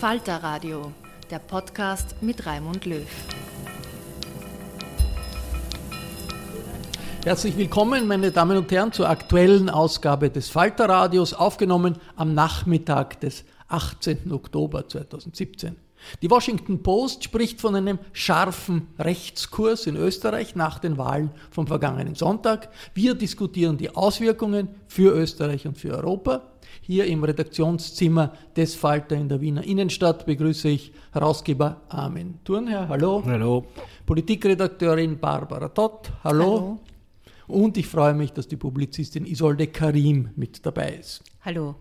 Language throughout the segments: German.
Falter Radio, der Podcast mit Raimund Löw. Herzlich willkommen, meine Damen und Herren, zur aktuellen Ausgabe des Falter Radios, aufgenommen am Nachmittag des 18. Oktober 2017. Die Washington Post spricht von einem scharfen Rechtskurs in Österreich nach den Wahlen vom vergangenen Sonntag. Wir diskutieren die Auswirkungen für Österreich und für Europa. Hier im Redaktionszimmer des Falter in der Wiener Innenstadt begrüße ich Herausgeber Armin Thurnherr. Hallo. Hallo. Politikredakteurin Barbara Tott. Hallo. Hallo. Und ich freue mich, dass die Publizistin Isolde Karim mit dabei ist. Hallo.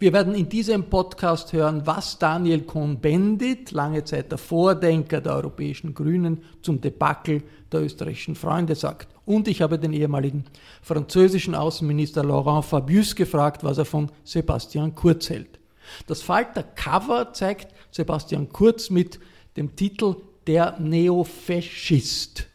Wir werden in diesem Podcast hören, was Daniel Cohn-Bendit, lange Zeit der Vordenker der europäischen Grünen, zum Debakel der österreichischen Freunde sagt. Und ich habe den ehemaligen französischen Außenminister Laurent Fabius gefragt, was er von Sebastian Kurz hält. Das Falter-Cover zeigt Sebastian Kurz mit dem Titel Der Neofaschist.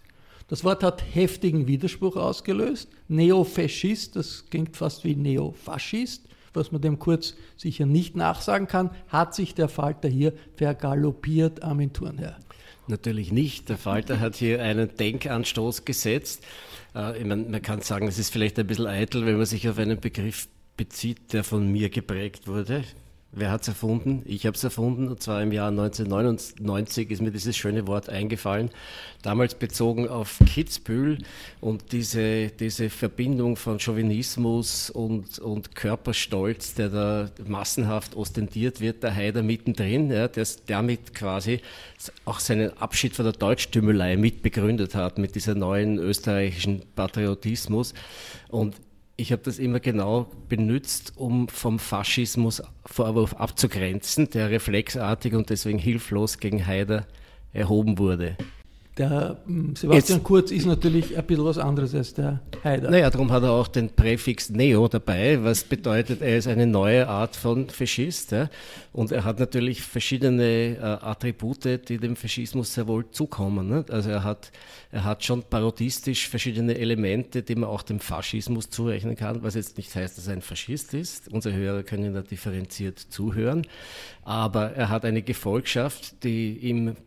Das Wort hat heftigen Widerspruch ausgelöst. Neofaschist, das klingt fast wie Neofaschist was man dem Kurz sicher nicht nachsagen kann, hat sich der Falter hier vergaloppiert, Armin Thurnherr. Natürlich nicht. Der Falter hat hier einen Denkanstoß gesetzt. Äh, ich meine, man kann sagen, es ist vielleicht ein bisschen eitel, wenn man sich auf einen Begriff bezieht, der von mir geprägt wurde. Wer hat es erfunden? Ich habe es erfunden und zwar im Jahr 1999 ist mir dieses schöne Wort eingefallen. Damals bezogen auf Kitzbühel und diese, diese Verbindung von Chauvinismus und, und Körperstolz, der da massenhaft ostentiert wird, der Haider mittendrin, ja, der damit quasi auch seinen Abschied von der Deutschtümelei mitbegründet hat, mit dieser neuen österreichischen Patriotismus. Und ich habe das immer genau benutzt, um vom Faschismus Vorwurf abzugrenzen, der reflexartig und deswegen hilflos gegen Haider erhoben wurde. Der hm, Sebastian Jetzt, Kurz ist natürlich ein bisschen was anderes als der Haider. Naja, darum hat er auch den Präfix Neo dabei, was bedeutet, er ist eine neue Art von Faschist. Ja? Und er hat natürlich verschiedene äh, Attribute, die dem Faschismus sehr wohl zukommen. Ne? Also er hat, er hat schon parodistisch verschiedene Elemente, die man auch dem Faschismus zurechnen kann, was jetzt nicht heißt, dass er ein Faschist ist. Unsere Hörer können da differenziert zuhören. Aber er hat eine Gefolgschaft, die ihm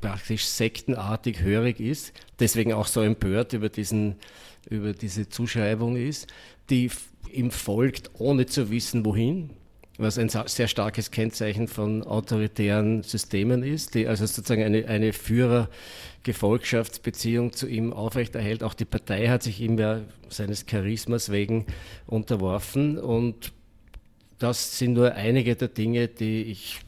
praktisch sektenartig hörig ist, deswegen auch so empört über, diesen, über diese Zuschreibung ist, die ihm folgt, ohne zu wissen, wohin, was ein sehr starkes Kennzeichen von autoritären Systemen ist, die also sozusagen eine, eine Führer-Gefolgschaftsbeziehung zu ihm aufrechterhält. Auch die Partei hat sich ihm ja seines Charismas wegen unterworfen und das sind nur einige der Dinge, die ich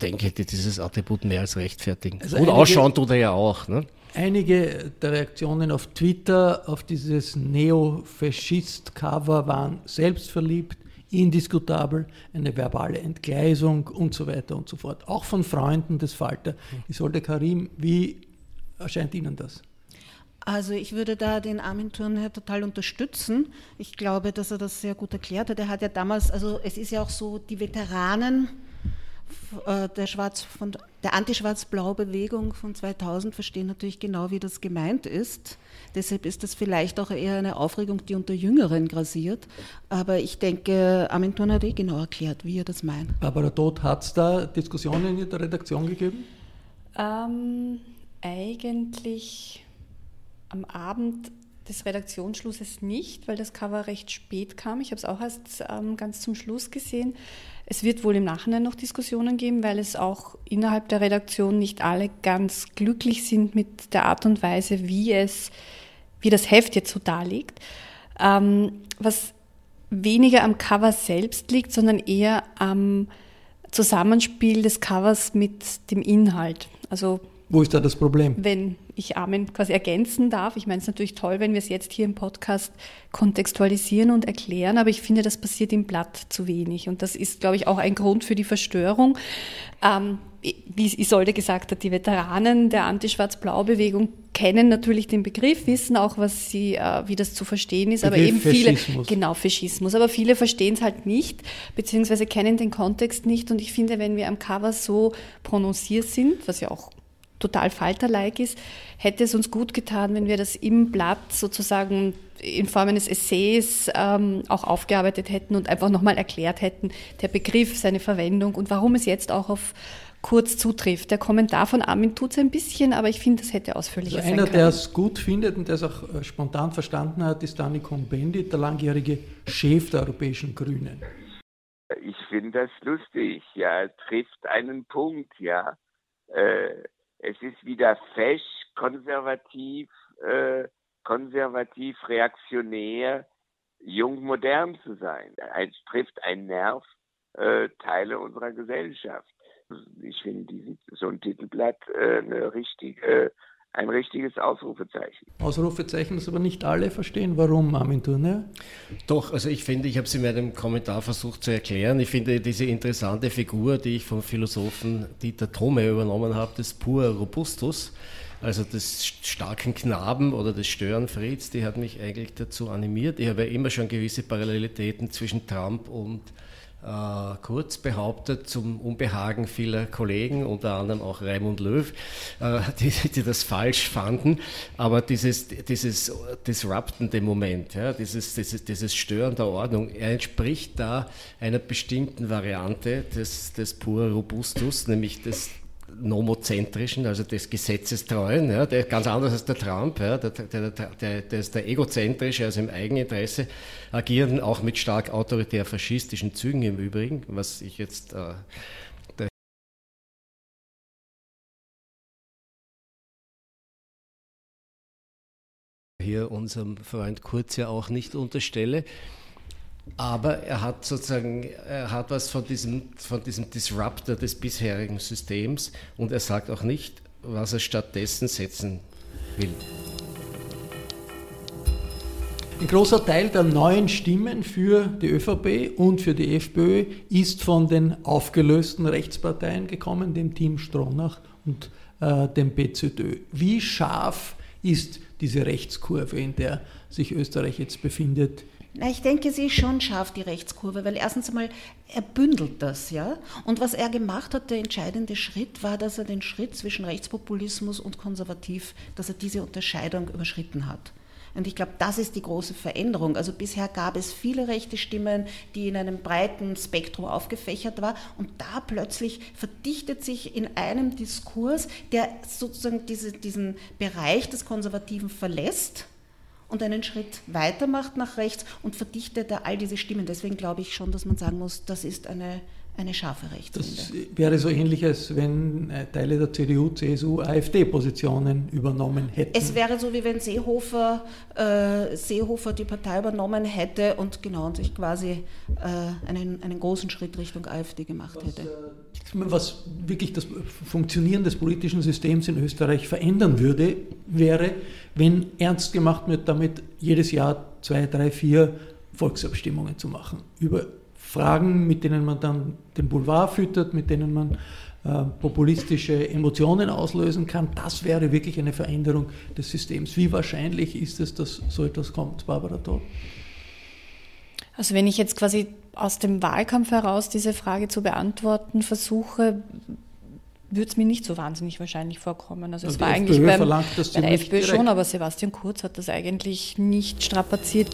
denke, die dieses Attribut mehr als rechtfertigen. Also Und ausschauen tut er ja auch. Ne? Einige der Reaktionen auf Twitter auf dieses Neo-Faschist-Cover waren selbstverliebt, indiskutabel, eine verbale Entgleisung und so weiter und so fort. Auch von Freunden des Falter. Isolde Karim, wie erscheint Ihnen das? Also ich würde da den Armin Thurnherr total unterstützen. Ich glaube, dass er das sehr gut erklärt hat. Er hat ja damals, also es ist ja auch so, die Veteranen äh, der, Schwarz, von, der Anti-Schwarz-Blau-Bewegung von 2000 verstehen natürlich genau, wie das gemeint ist. Deshalb ist das vielleicht auch eher eine Aufregung, die unter Jüngeren grasiert. Aber ich denke, Armin Thurn hat eh genau erklärt, wie er das meint. Barbara Todt, hat es da Diskussionen in der Redaktion gegeben? Ähm, eigentlich am Abend des Redaktionsschlusses nicht, weil das Cover recht spät kam. Ich habe es auch erst ähm, ganz zum Schluss gesehen. Es wird wohl im Nachhinein noch Diskussionen geben, weil es auch innerhalb der Redaktion nicht alle ganz glücklich sind mit der Art und Weise, wie es, wie das Heft jetzt so darlegt. Ähm, was weniger am Cover selbst liegt, sondern eher am Zusammenspiel des Covers mit dem Inhalt. Also wo ist da das Problem? Wenn ich Armin quasi ergänzen darf. Ich meine, es ist natürlich toll, wenn wir es jetzt hier im Podcast kontextualisieren und erklären, aber ich finde, das passiert im Blatt zu wenig. Und das ist, glaube ich, auch ein Grund für die Verstörung. Ähm, wie Isolde gesagt hat, die Veteranen der Anti-Schwarz-Blau-Bewegung kennen natürlich den Begriff, wissen auch, was sie, äh, wie das zu verstehen ist, Begriff aber eben viele, Faschismus. genau, Faschismus, aber viele verstehen es halt nicht, beziehungsweise kennen den Kontext nicht und ich finde, wenn wir am Cover so prononciert sind, was ja auch total falterlike ist, hätte es uns gut getan, wenn wir das im Blatt sozusagen in Form eines Essays ähm, auch aufgearbeitet hätten und einfach nochmal erklärt hätten, der Begriff, seine Verwendung und warum es jetzt auch auf kurz zutrifft. Der Kommentar von Armin tut es ein bisschen, aber ich finde, das hätte ausführlicher also sein Einer, der es gut findet und der es auch äh, spontan verstanden hat, ist Dani Cohn-Bendit, der langjährige Chef der Europäischen Grünen. Ich finde das lustig, ja, trifft einen Punkt, ja. Äh, es ist wieder fesch, konservativ, äh, konservativ, reaktionär, jung, modern zu sein. Es trifft einen Nerv äh, Teile unserer Gesellschaft. Ich finde so ein Titelblatt äh, eine richtige ein richtiges Ausrufezeichen. Ausrufezeichen, das aber nicht alle verstehen. Warum, Armin Turner? Doch, also ich finde, ich habe es in meinem Kommentar versucht zu erklären. Ich finde diese interessante Figur, die ich vom Philosophen Dieter Thome übernommen habe, des Pur Robustus, also des starken Knaben oder des Störenfrieds, die hat mich eigentlich dazu animiert. Ich habe ja immer schon gewisse Parallelitäten zwischen Trump und Kurz behauptet, zum Unbehagen vieler Kollegen, unter anderem auch Raimund Löw, äh, die, die, das falsch fanden. Aber dieses, dieses disruptende Moment, ja, dieses, dieses, dieses Stören der Ordnung, er entspricht da einer bestimmten Variante des, des Pur Robustus, nämlich des nomozentrischen, also des Gesetzestreuen, ja, der ganz anders als der Trump, ja, der, der, der, der ist der egozentrische, also im Eigeninteresse agieren, auch mit stark autoritär-faschistischen Zügen im Übrigen, was ich jetzt äh, hier unserem Freund Kurz ja auch nicht unterstelle. Aber er hat sozusagen, er hat was von diesem, von diesem Disruptor des bisherigen Systems und er sagt auch nicht, was er stattdessen setzen will. Ein großer Teil der neuen Stimmen für die ÖVP und für die FPÖ ist von den aufgelösten Rechtsparteien gekommen, dem Team Stronach und äh, dem BZÖ. Wie scharf ist diese Rechtskurve, in der sich Österreich jetzt befindet, na, ich denke, sie ist schon scharf, die Rechtskurve, weil erstens einmal, er bündelt das, ja. Und was er gemacht hat, der entscheidende Schritt, war, dass er den Schritt zwischen Rechtspopulismus und Konservativ, dass er diese Unterscheidung überschritten hat. Und ich glaube, das ist die große Veränderung. Also bisher gab es viele rechte Stimmen, die in einem breiten Spektrum aufgefächert war. Und da plötzlich verdichtet sich in einem Diskurs, der sozusagen diese, diesen Bereich des Konservativen verlässt und einen Schritt weiter macht nach rechts und verdichtet da all diese Stimmen. Deswegen glaube ich schon, dass man sagen muss, das ist eine, eine scharfe Rechtswende. Das wäre so ähnlich, als wenn äh, Teile der CDU, CSU AfD-Positionen übernommen hätten. Es wäre so, wie wenn Seehofer, äh, Seehofer die Partei übernommen hätte und genau und sich quasi äh, einen, einen großen Schritt Richtung AfD gemacht hätte. Was, äh, was wirklich das Funktionieren des politischen Systems in Österreich verändern würde, wäre, wenn ernst gemacht wird, damit jedes Jahr zwei, drei, vier Volksabstimmungen zu machen über Fragen, mit denen man dann den Boulevard füttert, mit denen man äh, populistische Emotionen auslösen kann. Das wäre wirklich eine Veränderung des Systems. Wie wahrscheinlich ist es, dass so etwas kommt, Barbara Todd? Also wenn ich jetzt quasi aus dem Wahlkampf heraus diese Frage zu beantworten versuche, würde es mir nicht so wahnsinnig wahrscheinlich vorkommen. Also es war FPÖ eigentlich beim, bei der FPÖ direkt. schon, aber Sebastian Kurz hat das eigentlich nicht strapaziert.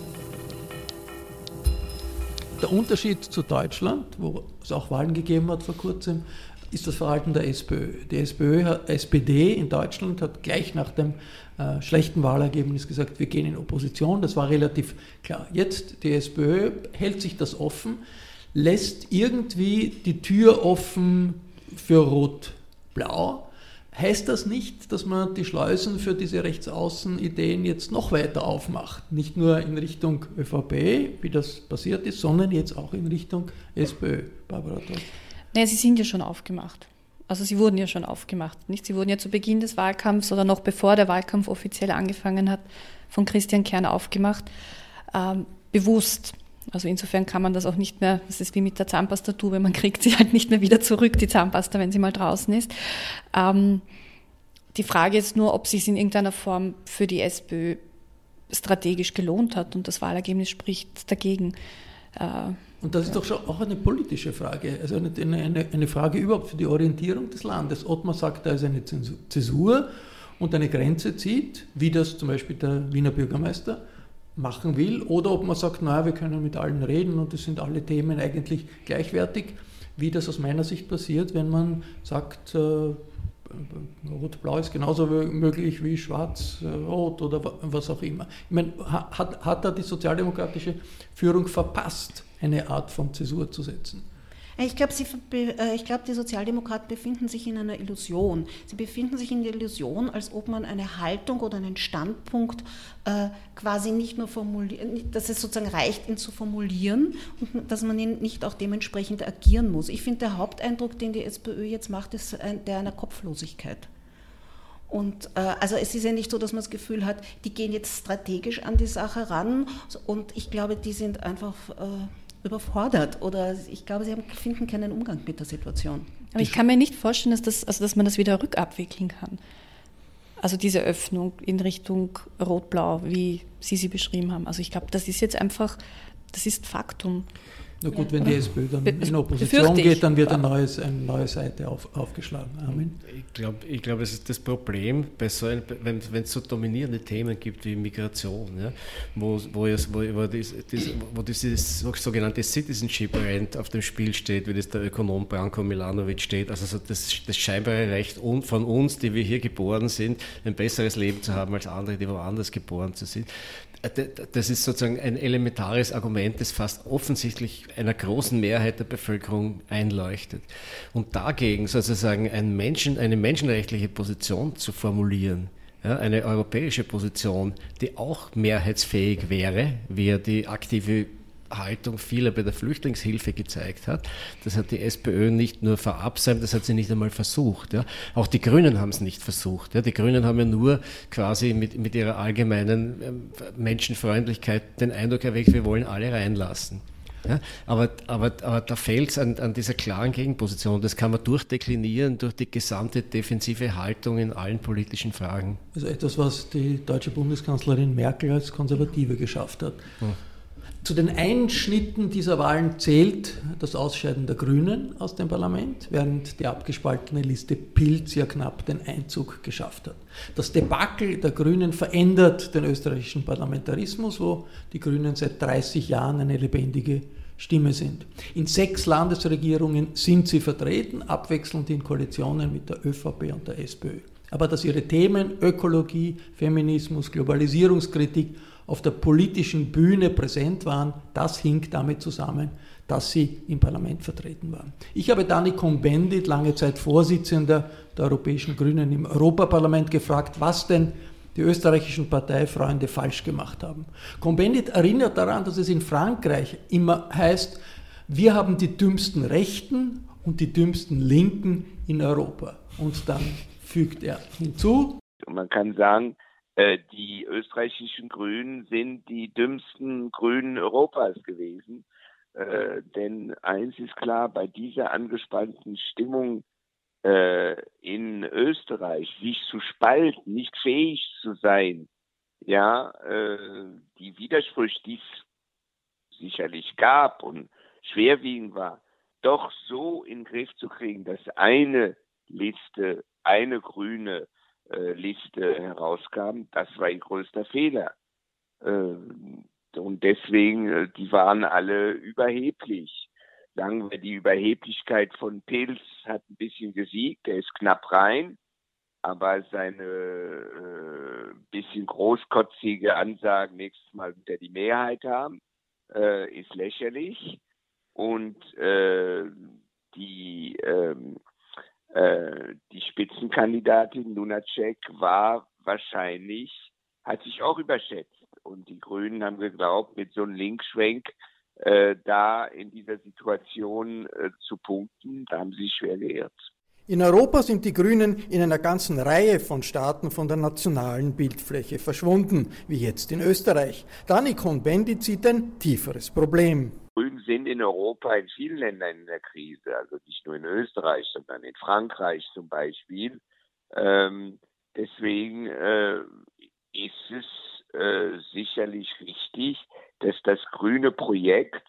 Der Unterschied zu Deutschland, wo es auch Wahlen gegeben hat vor kurzem, ist das Verhalten der SPÖ. Die SPÖ, SPD in Deutschland hat gleich nach dem äh, schlechten Wahlergebnis gesagt, wir gehen in Opposition. Das war relativ klar. Jetzt die SPÖ hält sich das offen, lässt irgendwie die Tür offen für Rot-Blau. Heißt das nicht, dass man die Schleusen für diese Rechtsaußen-Ideen jetzt noch weiter aufmacht? Nicht nur in Richtung ÖVP, wie das passiert ist, sondern jetzt auch in Richtung SPÖ, Barbara Todt. Naja, sie sind ja schon aufgemacht. Also sie wurden ja schon aufgemacht. Nicht? Sie wurden ja zu Beginn des Wahlkampfs oder noch bevor der Wahlkampf offiziell angefangen hat, von Christian Kern aufgemacht. Ähm, bewusst. Also insofern kann man das auch nicht mehr, das ist wie mit der Zahnpastatube, man kriegt sie halt nicht mehr wieder zurück, die Zahnpasta, wenn sie mal draußen ist. Ähm, die Frage ist nur, ob es in irgendeiner Form für die SPÖ strategisch gelohnt hat und das Wahlergebnis spricht dagegen. Äh, und das ist doch schon auch eine politische Frage, also eine, eine, eine Frage überhaupt für die Orientierung des Landes. Ottmar sagt, da ist eine Zäsur und eine Grenze zieht, wie das zum Beispiel der Wiener Bürgermeister machen will, oder ob man sagt, naja, wir können mit allen reden und es sind alle Themen eigentlich gleichwertig, wie das aus meiner Sicht passiert, wenn man sagt, äh, Rot-Blau ist genauso möglich wie Schwarz-Rot oder was auch immer. Ich meine, hat, hat da die sozialdemokratische Führung verpasst, eine Art von Zäsur zu setzen? Ich glaube, äh, glaub, die Sozialdemokraten befinden sich in einer Illusion. Sie befinden sich in der Illusion, als ob man eine Haltung oder einen Standpunkt äh, quasi nicht nur formulieren, dass es sozusagen reicht, ihn zu formulieren und dass man ihn nicht auch dementsprechend agieren muss. Ich finde, der Haupteindruck, den die SPÖ jetzt macht, ist der einer Kopflosigkeit. Und äh, also es ist ja nicht so, dass man das Gefühl hat, die gehen jetzt strategisch an die Sache ran. Und ich glaube, die sind einfach äh, überfordert oder ich glaube, sie haben, finden keinen Umgang mit der Situation. Aber ich kann mir nicht vorstellen, dass, das, also dass man das wieder rückabwickeln kann. Also diese Öffnung in Richtung Rot-Blau, wie Sie sie beschrieben haben. Also ich glaube, das ist jetzt einfach, das ist Faktum. Na gut, wenn die SPÖ dann in Opposition geht, dann wird ein neues, eine neue Seite auf, aufgeschlagen. Amen. Ich glaube, ich glaub, es ist das Problem, bei so ein, wenn es so dominierende Themen gibt wie Migration, ja, wo, wo, es, wo, wo, dies, dies, wo dieses sogenannte Citizenship-Rent auf dem Spiel steht, wie das der Ökonom Branko Milanovic steht, also so das, das scheinbare Recht von uns, die wir hier geboren sind, ein besseres Leben zu haben als andere, die woanders geboren sind. Das ist sozusagen ein elementares Argument, das fast offensichtlich einer großen Mehrheit der Bevölkerung einleuchtet. Und dagegen sozusagen ein Menschen, eine menschenrechtliche Position zu formulieren, ja, eine europäische Position, die auch mehrheitsfähig wäre, wie die aktive Haltung vieler bei der Flüchtlingshilfe gezeigt hat. Das hat die SPÖ nicht nur verabsäumt, das hat sie nicht einmal versucht. Ja. Auch die Grünen haben es nicht versucht. Ja. Die Grünen haben ja nur quasi mit, mit ihrer allgemeinen ähm, Menschenfreundlichkeit den Eindruck erweckt, wir wollen alle reinlassen. Ja, aber, aber, aber da fehlt es an, an, dieser klaren Gegenposition. Das kann man durchdeklinieren durch die gesamte defensive Haltung in allen politischen Fragen. Also etwas, was die deutsche Bundeskanzlerin Merkel als Konservative geschafft hat. Hm. Zu den Einschnitten dieser Wahlen zählt das Ausscheiden der Grünen aus dem Parlament, während die abgespaltene Liste Pilz ja knapp den Einzug geschafft hat. Das Debakel der Grünen verändert den österreichischen Parlamentarismus, wo die Grünen seit 30 Jahren eine lebendige Stimme sind. In sechs Landesregierungen sind sie vertreten, abwechselnd in Koalitionen mit der ÖVP und der SPÖ. Aber dass ihre Themen Ökologie, Feminismus, Globalisierungskritik auf der politischen Bühne präsent waren, das hing damit zusammen, dass sie im Parlament vertreten waren. Ich habe Dani Cohn-Bendit, lange Zeit Vorsitzender der Europäischen Grünen im Europaparlament, gefragt, was denn die österreichischen Parteifreunde falsch gemacht haben. Cohn-Bendit erinnert daran, dass es in Frankreich immer heißt, wir haben die dümmsten Rechten und die dümmsten Linken in Europa. Und dann fügt er hinzu. Man kann sagen, die österreichischen Grünen sind die dümmsten Grünen Europas gewesen. Äh, denn eins ist klar, bei dieser angespannten Stimmung äh, in Österreich, sich zu spalten, nicht fähig zu sein, ja, äh, die Widersprüche, die es sicherlich gab und schwerwiegend war, doch so in den Griff zu kriegen, dass eine Liste, eine grüne Liste herauskam, das war ein größter Fehler. Äh, und deswegen, äh, die waren alle überheblich. Sagen wir, die Überheblichkeit von Pilz hat ein bisschen gesiegt, der ist knapp rein, aber seine äh, bisschen großkotzige Ansage, nächstes Mal wird er die Mehrheit haben, ist lächerlich. Und die ähm, äh, die Spitzenkandidatin Lunacek war wahrscheinlich, hat sich auch überschätzt. Und die Grünen haben geglaubt, mit so einem Linkschwenk äh, da in dieser Situation äh, zu punkten, da haben sie sich schwer geirrt. In Europa sind die Grünen in einer ganzen Reihe von Staaten von der nationalen Bildfläche verschwunden, wie jetzt in Österreich. Dani Cohn-Bendit sieht ein tieferes Problem. Grünen sind in Europa in vielen Ländern in der Krise, also nicht nur in Österreich, sondern in Frankreich zum Beispiel. Ähm, deswegen äh, ist es äh, sicherlich richtig, dass das grüne Projekt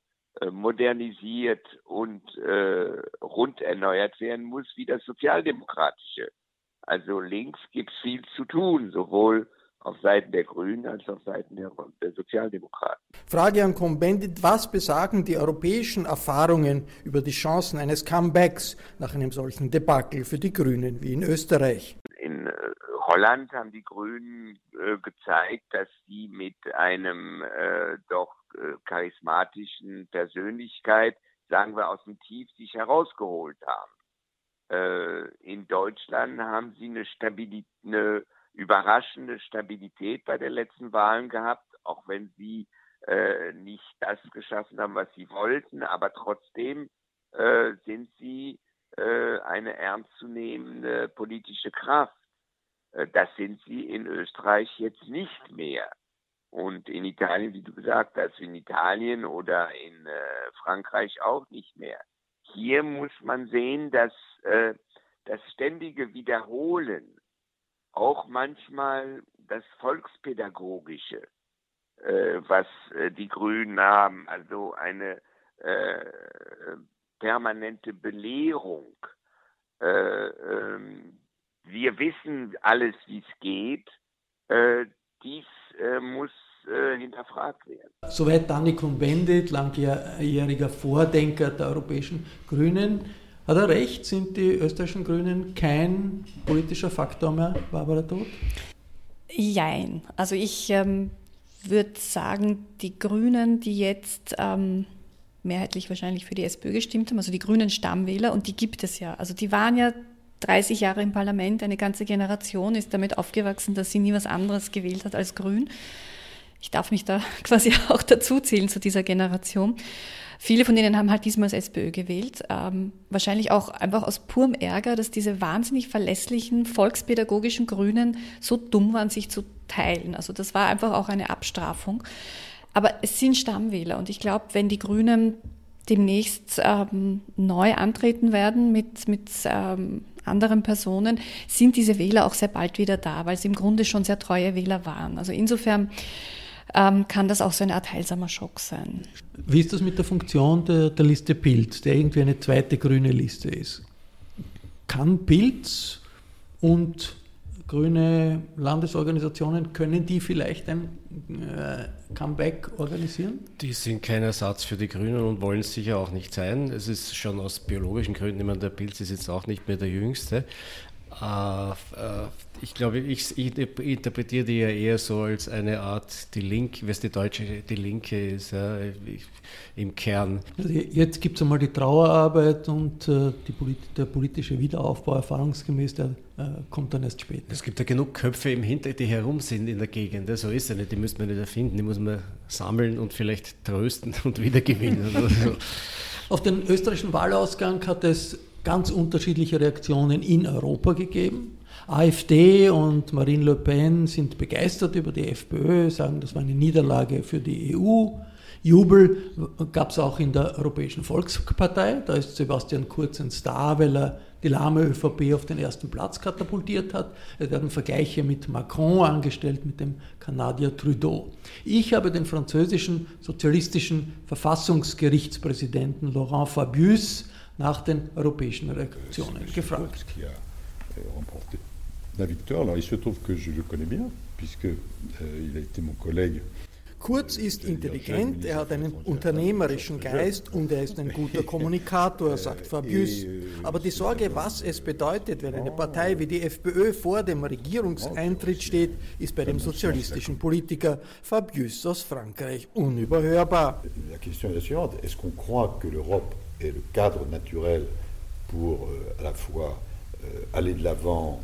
modernisiert und äh, rund erneuert werden muss wie das sozialdemokratische. Also links gibt es viel zu tun, sowohl auf Seiten der Grünen als auch auf Seiten der, der Sozialdemokraten. Frage an Cohn-Bendit, was besagen die europäischen Erfahrungen über die Chancen eines Comebacks nach einem solchen Debakel für die Grünen wie in Österreich? In äh, Holland haben die Grünen äh, gezeigt, dass sie mit einem äh, doch äh, charismatischen Persönlichkeit, sagen wir, aus dem Tief sich herausgeholt haben. Äh, in Deutschland haben sie eine, Stabilität, eine überraschende Stabilität bei den letzten Wahlen gehabt, auch wenn sie äh, nicht das geschaffen haben, was sie wollten, aber trotzdem äh, sind sie eine ernstzunehmende politische Kraft. Äh, das sind sie in Österreich jetzt nicht mehr. Und in Italien, wie du gesagt hast, in Italien oder in äh, Frankreich auch nicht mehr. Hier muss man sehen, dass äh, das ständige Wiederholen, auch manchmal das Volkspädagogische, äh, was äh, die Grünen haben, also eine äh, permanente Belehrung, ähm, wir wissen alles, wie es geht. Äh, dies äh, muss äh, hinterfragt werden. Soweit Danny Cohn-Bendit, langjähriger Vordenker der europäischen Grünen. Hat er recht? Sind die österreichischen Grünen kein politischer Faktor mehr, Barbara Todt? Jein. Also ich ähm, würde sagen, die Grünen, die jetzt ähm, mehrheitlich wahrscheinlich für die SPÖ gestimmt haben, also die grünen Stammwähler, und die gibt es ja. Also die waren ja 30 Jahre im Parlament, eine ganze Generation ist damit aufgewachsen, dass sie nie was anderes gewählt hat als Grün. Ich darf mich da quasi auch dazu zählen zu dieser Generation. Viele von denen haben halt diesmal das SPÖ gewählt. Ähm, wahrscheinlich auch einfach aus purem Ärger, dass diese wahnsinnig verlässlichen volkspädagogischen Grünen so dumm waren, sich zu teilen. Also das war einfach auch eine Abstrafung. Aber es sind Stammwähler und ich glaube, wenn die Grünen demnächst ähm, neu antreten werden mit, mit ähm, anderen Personen, sind diese Wähler auch sehr bald wieder da, weil sie im Grunde schon sehr treue Wähler waren. Also insofern ähm, kann das auch so eine Art heilsamer Schock sein. Wie ist das mit der Funktion der, der Liste Pilz, der irgendwie eine zweite grüne Liste ist? Kann Pilz und grüne Landesorganisationen, können die vielleicht ein äh, Comeback organisieren? Die sind kein Ersatz für die Grünen und wollen es sicher auch nicht sein. Es ist schon aus biologischen Gründen, ich meine, der Pilz ist jetzt auch nicht mehr der Jüngste. Ich glaube, ich, ich, interpretiere die ja eher so als eine Art, die Linke, was die Deutsche, die Linke ist, ja, im Kern. Also jetzt gibt es einmal die Trauerarbeit und äh, die, der politische Wiederaufbau erfahrungsgemäß, der äh, kommt dann erst später. Es gibt ja genug Köpfe im Hinter, die herum sind in der Gegend, so ist es nicht, die müssen wir nicht erfinden, die muss man sammeln und vielleicht trösten und wiedergewinnen. Auf den österreichischen Wahlausgang hat es ganz unterschiedliche Reaktionen in Europa gegeben. AfD und Marine Le Pen sind begeistert über die FPÖ, sagen, das war eine Niederlage für die EU. Jubel gab es auch in der Europäischen Volkspartei. Da ist Sebastian Kurz ein Star, weil er die lahme ÖVP auf den ersten Platz katapultiert hat. Es werden Vergleiche mit Macron angestellt, mit dem Kanadier Trudeau. Ich habe den französischen sozialistischen Verfassungsgerichtspräsidenten Laurent Fabius nach den europäischen Reaktionen gefragt. La victoire, alors il se trouve que je le connais bien, puisqu'il euh, a été mon collègue Kurz ist intelligent, er hat einen unternehmerischen Geist und er ist ein guter Kommunikator, sagt Fabius. Aber die Sorge, was es bedeutet, wenn eine Partei wie die FPÖ vor dem Regierungseintritt steht, ist bei dem sozialistischen Politiker Fabius aus Frankreich unüberhörbar. La question est la suivante, est-ce qu'on croit que l'Europe est le cadre naturel pour euh, à la fois euh, aller de l'avant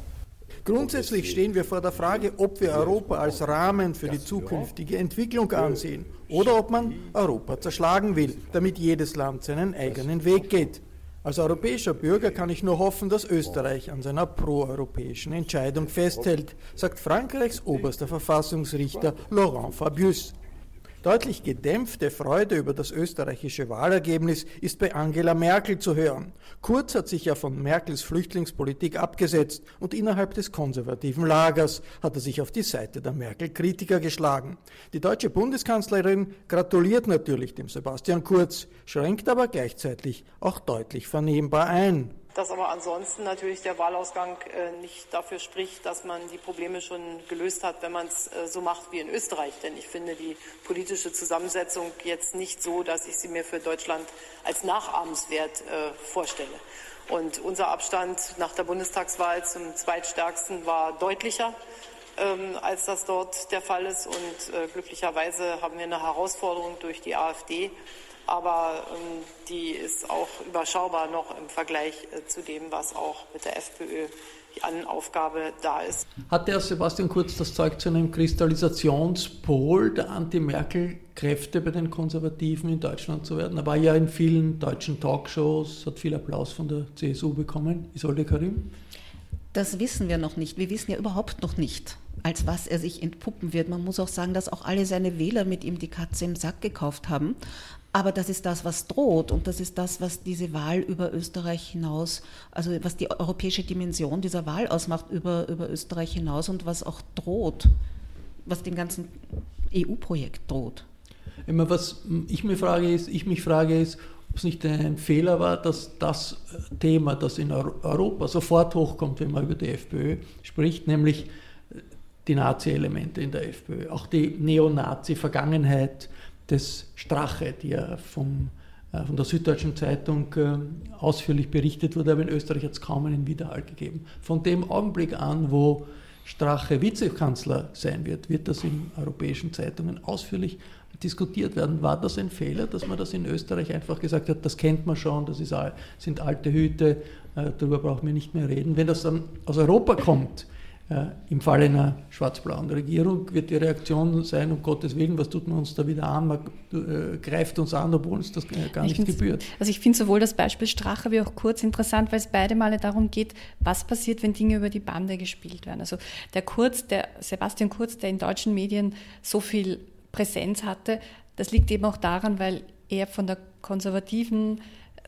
Grundsätzlich stehen wir vor der Frage, ob wir Europa als Rahmen für die zukünftige Entwicklung ansehen oder ob man Europa zerschlagen will, damit jedes Land seinen eigenen Weg geht. Als europäischer Bürger kann ich nur hoffen, dass Österreich an seiner proeuropäischen Entscheidung festhält, sagt Frankreichs oberster Verfassungsrichter Laurent Fabius. Deutlich gedämpfte Freude über das österreichische Wahlergebnis ist bei Angela Merkel zu hören. Kurz hat sich ja von Merkels Flüchtlingspolitik abgesetzt und innerhalb des konservativen Lagers hat er sich auf die Seite der Merkel-Kritiker geschlagen. Die deutsche Bundeskanzlerin gratuliert natürlich dem Sebastian Kurz, schränkt aber gleichzeitig auch deutlich vernehmbar ein dass aber ansonsten natürlich der Wahlausgang äh, nicht dafür spricht, dass man die Probleme schon gelöst hat, wenn man es äh, so macht wie in Österreich. Denn ich finde die politische Zusammensetzung jetzt nicht so, dass ich sie mir für Deutschland als nachahmenswert äh, vorstelle. Und unser Abstand nach der Bundestagswahl zum zweitstärksten war deutlicher ähm, als das dort der Fall ist. Und glücklicherweise haben wir eine Herausforderung durch die AfD aber ähm, die ist auch überschaubar noch im Vergleich äh, zu dem, was auch mit der FPÖ an Aufgabe da ist. Hat der Sebastian Kurz das Zeug zu einem Kristallisationspol der Anti-Merkel-Kräfte bei den Konservativen in Deutschland zu werden? Er war ja in vielen deutschen Talkshows, hat viel Applaus von der CSU bekommen. Isolde Karim? Das wissen wir noch nicht. Wir wissen ja überhaupt noch nicht, als was er sich entpuppen wird. Man muss auch sagen, dass auch alle seine Wähler mit ihm die Katze im Sack gekauft haben. Aber das ist das, was droht und das ist das, was diese Wahl über Österreich hinaus, also was die europäische Dimension dieser Wahl ausmacht über, über Österreich hinaus und was auch droht, was dem ganzen EU-Projekt droht. Immer was ich, mir frage ist, ich mich frage ist, ob es nicht ein Fehler war, dass das Thema, das in Europa sofort hochkommt, wenn man über die FPÖ spricht, nämlich die Nazi-Elemente in der FPÖ, auch die Neonazi-Vergangenheit, des Strache, die ja vom, äh, von der Süddeutschen Zeitung äh, ausführlich berichtet wurde, aber in Österreich hat es kaum einen Widerhalt gegeben. Von dem Augenblick an, wo Strache Vizekanzler sein wird, wird das in europäischen Zeitungen ausführlich diskutiert werden. War das ein Fehler, dass man das in Österreich einfach gesagt hat, das kennt man schon, das ist, sind alte Hüte, äh, darüber brauchen wir nicht mehr reden. Wenn das dann aus Europa kommt, Im Fall einer schwarz-blauen Regierung wird die Reaktion sein, um Gottes Willen, was tut man uns da wieder an? Man äh, greift uns an, obwohl uns das äh, gar nicht gebührt. Also ich finde sowohl das Beispiel Strache wie auch Kurz interessant, weil es beide Male darum geht, was passiert, wenn Dinge über die Bande gespielt werden. Also der Kurz, der Sebastian Kurz, der in deutschen Medien so viel Präsenz hatte, das liegt eben auch daran, weil er von der konservativen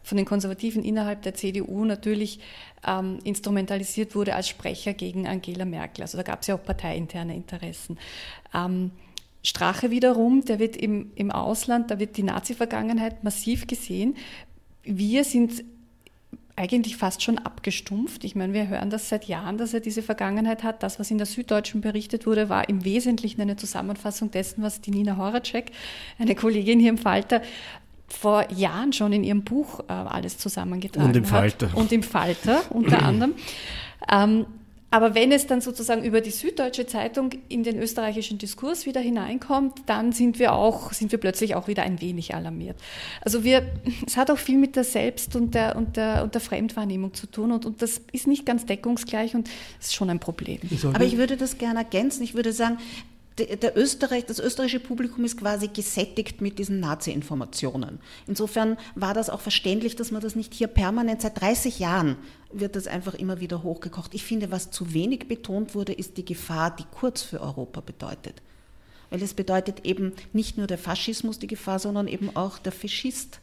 von den Konservativen innerhalb der CDU natürlich ähm, instrumentalisiert wurde als Sprecher gegen Angela Merkel. Also da gab es ja auch parteiinterne Interessen. Ähm, Strache wiederum, der wird im, im Ausland, da wird die Nazi-Vergangenheit massiv gesehen. Wir sind eigentlich fast schon abgestumpft. Ich meine, wir hören das seit Jahren, dass er diese Vergangenheit hat. Das, was in der Süddeutschen berichtet wurde, war im Wesentlichen eine Zusammenfassung dessen, was die Nina Horacek, eine Kollegin hier im Falter, vor Jahren schon in ihrem Buch äh, alles zusammengetragen Und im Falter. Hat. Und im Falter unter anderem. Ähm, aber wenn es dann sozusagen über die Süddeutsche Zeitung in den österreichischen Diskurs wieder hineinkommt, dann sind wir auch, sind wir plötzlich auch wieder ein wenig alarmiert. Also wir, es hat auch viel mit der Selbst- und der, und der, und der Fremdwahrnehmung zu tun und, und das ist nicht ganz deckungsgleich und ist schon ein Problem. Aber ich würde das gerne ergänzen. Ich würde sagen, der Österreich, das österreichische Publikum ist quasi gesättigt mit diesen Nazi-Informationen. Insofern war das auch verständlich, dass man das nicht hier permanent seit 30 Jahren wird das einfach immer wieder hochgekocht. Ich finde, was zu wenig betont wurde, ist die Gefahr, die Kurz für Europa bedeutet. Weil es bedeutet eben nicht nur der Faschismus die Gefahr, sondern eben auch der Faschist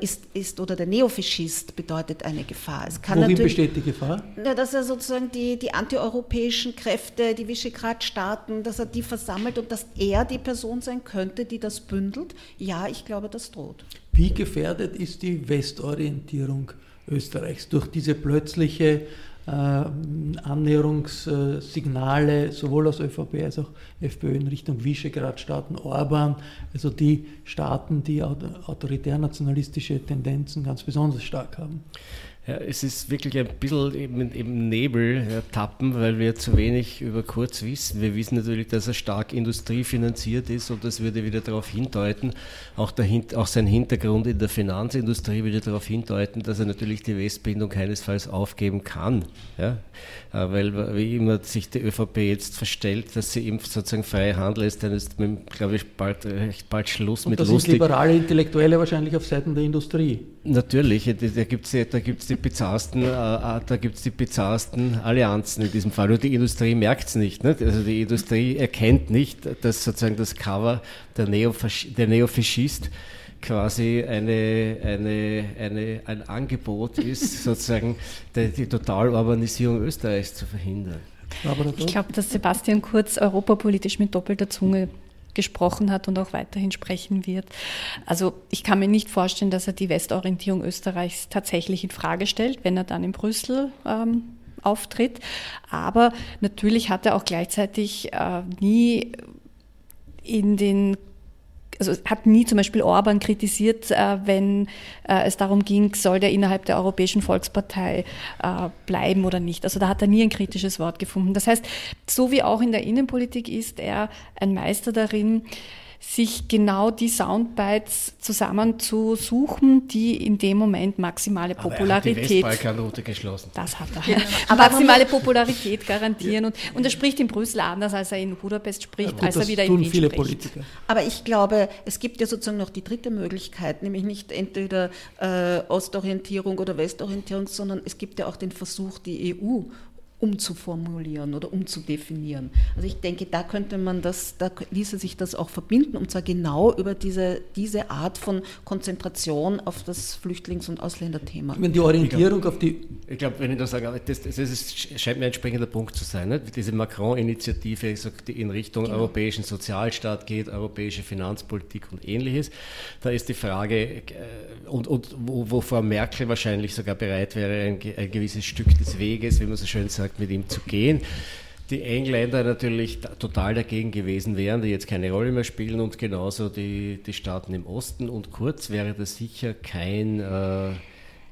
ist, ist oder der Neofaschist bedeutet eine Gefahr. Es kann Worin besteht die Gefahr? Ja, dass er sozusagen die, die antieuropäischen Kräfte, die Visegrad-Staaten, dass er die versammelt und dass er die Person sein könnte, die das bündelt. Ja, ich glaube, das droht. Wie gefährdet ist die Westorientierung Österreichs durch diese plötzliche äh, Annäherungssignale sowohl aus ÖVP als auch FPÖ in Richtung Visegrad-Staaten, Orban, also die Staaten, die autoritär-nationalistische Tendenzen ganz besonders stark haben. Ja, es ist wirklich ein bisschen im, im Nebel ja, tappen, weil wir zu wenig über Kurz wissen. Wir wissen natürlich, dass er stark industriefinanziert ist und das würde wieder darauf hindeuten, auch, der, auch sein Hintergrund in der Finanzindustrie würde darauf hindeuten, dass er natürlich die Westbindung keinesfalls aufgeben kann. Ja? Äh, weil wie immer sich die ÖVP jetzt verstellt, dass sie ihm sozusagen freie Hand lässt, dann ist, glaube ich, bald, recht bald Schluss und mit das lustig. sind liberale Intellektuelle wahrscheinlich auf Seiten der Industrie. Natürlich, da gibt es da gibt's die bizarrsten, äh, äh, da gibt's die bizarrsten Allianzen in diesem Fall. Und die Industrie merkt es nicht. nicht. Also die Industrie erkennt nicht, dass sozusagen das Cover der, Neofasch der Neofaschist quasi eine, eine, eine, ein Angebot ist, sozusagen die, die Totalurbanisierung Österreichs zu verhindern. Ich glaube, dass Sebastian Kurz europapolitisch mit doppelter Zunge gesprochen hat und auch weiterhin sprechen wird. Also ich kann mir nicht vorstellen, dass er die Westorientierung Österreichs tatsächlich in Frage stellt, wenn er dann in Brüssel ähm, auftritt. Aber natürlich hat er auch gleichzeitig äh, nie in den also hat nie zum Beispiel Orban kritisiert, äh, wenn äh, es darum ging, soll der innerhalb der Europäischen Volkspartei äh, bleiben oder nicht. Also da hat er nie ein kritisches Wort gefunden. Das heißt, so wie auch in der Innenpolitik ist er ein Meister darin, sich genau die Soundbites zusammenzusuchen, die in dem Moment maximale Popularität. Aber er hat die geschlossen. Das hat er. Genau. maximale Popularität garantieren. Und, und er spricht in Brüssel anders, als er in Budapest spricht, ja, gut, als er wieder in Wien viele spricht. Politiker. Aber ich glaube, es gibt ja sozusagen noch die dritte Möglichkeit, nämlich nicht entweder äh, Ostorientierung oder Westorientierung, sondern es gibt ja auch den Versuch, die EU umzuformulieren oder umzudefinieren. Also ich denke, da könnte man das, da ließe sich das auch verbinden, und zwar genau über diese, diese Art von Konzentration auf das Flüchtlings- und Ausländerthema. Wenn die Orientierung glaub, auf die... Ich glaube, wenn ich das sage, das, das, ist, scheint mir ein springender Punkt zu sein. Ne? Diese Macron-Initiative, die in Richtung genau. europäischen Sozialstaat geht, europäische Finanzpolitik und ähnliches, da ist die Frage, äh, und, und wo, wo Frau Merkel wahrscheinlich sogar bereit wäre, ein, ein gewisses Stück des Weges, wie man so schön sagt, mit ihm zu gehen. Die Engländer natürlich total dagegen gewesen wären, die jetzt keine Rolle mehr spielen und genauso die, die Staaten im Osten. Und kurz wäre das sicher kein äh,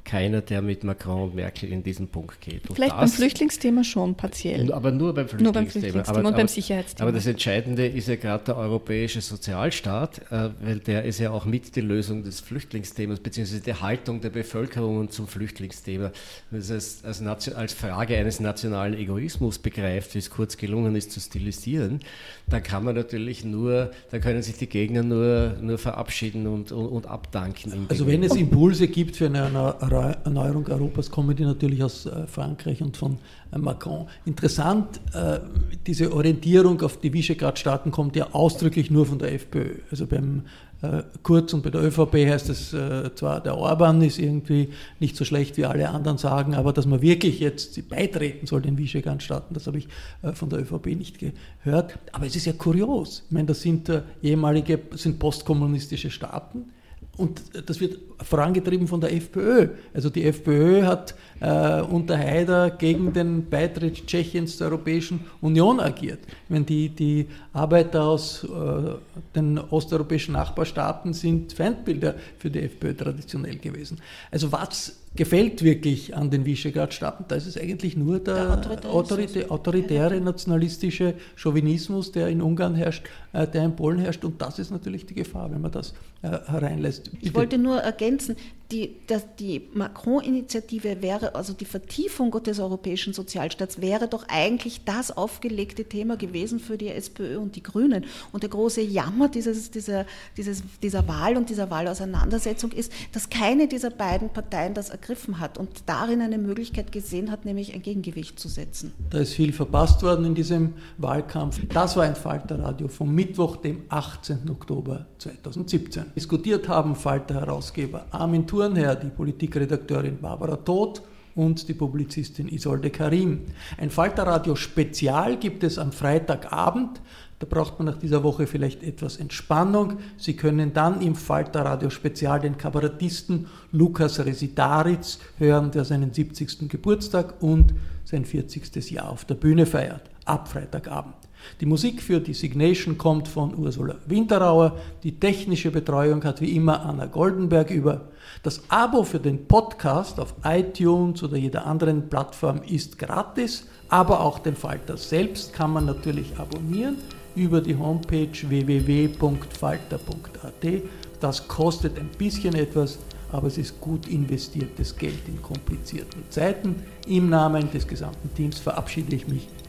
keiner, der mit Macron und Merkel in diesen Punkt geht. Und Vielleicht das, beim Flüchtlingsthema schon partiell. aber nur beim Flüchtlingsthema. Nur beim Flüchtlingsthema aber, und beim Sicherheitsthema. Aber das Entscheidende ist ja gerade der europäische Sozialstaat, äh, weil der ist ja auch mit die Lösung des Flüchtlingsthemas, beziehungsweise die Haltung der Bevölkerung zum Flüchtlingsthema. Wenn es als, als, als Frage eines nationalen Egoismus begreift, wie es kurz gelungen ist zu stilisieren, dann kann man natürlich nur, dann können sich die Gegner nur, nur verabschieden und, und, und abdanken. Also wenn es Impulse gibt für eine Erneuerung Europas kommen die natürlich aus äh, Frankreich und von äh, Macron. Interessant, äh, diese Orientierung auf die Visegrad-Staaten kommt ja ausdrücklich nur von der FPÖ. Also beim Kurz und bei der ÖVP heißt es zwar, der Orban ist irgendwie nicht so schlecht, wie alle anderen sagen, aber dass man wirklich jetzt beitreten soll den Visegrad-Staaten, das habe ich von der ÖVP nicht gehört. Aber es ist ja kurios. Ich meine, das sind ehemalige, sind postkommunistische Staaten und das wird vorangetrieben von der FPÖ. Also die FPÖ hat äh, unter Haider gegen den Beitritt Tschechiens zur Europäischen Union agiert. Wenn die, die Arbeiter aus äh, den osteuropäischen Nachbarstaaten sind Feindbilder für die FPÖ traditionell gewesen. Also was gefällt wirklich an den Visegrad-Staaten? Da ist es eigentlich nur der, der autoritäre, autoritäre, nationalistische Chauvinismus, der in Ungarn herrscht, äh, der in Polen herrscht. Und das ist natürlich die Gefahr, wenn man das äh, hereinlässt. Ich wollte nur ergänzen, die, die Macron-Initiative wäre, also die Vertiefung des europäischen Sozialstaats wäre doch eigentlich das aufgelegte Thema gewesen für die SPÖ und die Grünen. Und der große Jammer dieses, dieser, dieses, dieser Wahl und dieser Wahlauseinandersetzung ist, dass keine dieser beiden Parteien das ergriffen hat und darin eine Möglichkeit gesehen hat, nämlich ein Gegengewicht zu setzen. Da ist viel verpasst worden in diesem Wahlkampf. Das war ein Falterradio vom Mittwoch, dem 18. Oktober 2017. Diskutiert haben Falter-Herausgeber Armin Thur Thurnherr, die Politikredakteurin Barbara Todt und die Publizistin Isolde Karim. Ein Falterradio-Spezial gibt es am Freitagabend. Da braucht man nach dieser Woche vielleicht etwas Entspannung. Sie können dann im Falterradio-Spezial den Kabarettisten Lukas Residaritz hören, der seinen 70. Geburtstag und sein 40. Jahr auf der Bühne feiert. Ab Freitagabend. Die Musik für die Signation kommt von Ursula Winterauer. Die technische Betreuung hat wie immer Anna Goldenberg über. Das Abo für den Podcast auf iTunes oder jeder anderen Plattform ist gratis, aber auch den Falter selbst kann man natürlich abonnieren über die Homepage www.falter.at. Das kostet ein bisschen etwas, aber es ist gut investiertes Geld in komplizierten Zeiten. Im Namen des gesamten Teams verabschiede ich mich